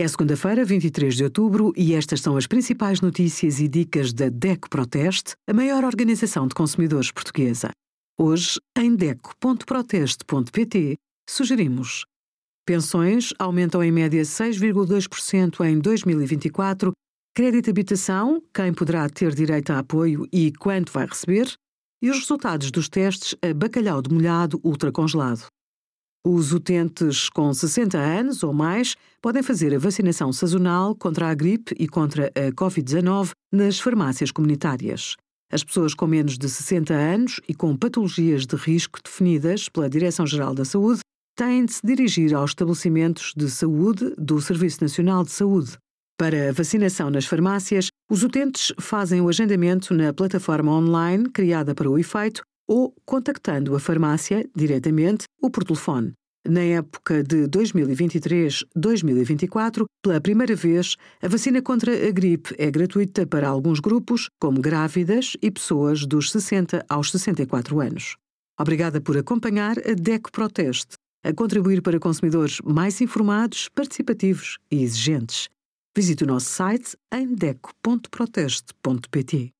É segunda-feira, 23 de outubro, e estas são as principais notícias e dicas da DECO Proteste, a maior organização de consumidores portuguesa. Hoje, em DECO.proteste.pt, sugerimos: pensões aumentam em média 6,2% em 2024, crédito habitação, quem poderá ter direito a apoio e quanto vai receber, e os resultados dos testes a bacalhau de molhado ultracongelado. Os utentes com 60 anos ou mais podem fazer a vacinação sazonal contra a gripe e contra a Covid-19 nas farmácias comunitárias. As pessoas com menos de 60 anos e com patologias de risco definidas pela Direção-Geral da Saúde têm de se dirigir aos estabelecimentos de saúde do Serviço Nacional de Saúde. Para a vacinação nas farmácias, os utentes fazem o agendamento na plataforma online criada para o efeito ou contactando a farmácia diretamente ou por telefone. Na época de 2023-2024, pela primeira vez, a vacina contra a gripe é gratuita para alguns grupos, como grávidas e pessoas dos 60 aos 64 anos. Obrigada por acompanhar a DECO Proteste, a contribuir para consumidores mais informados, participativos e exigentes. Visite o nosso site em deco.proteste.pt.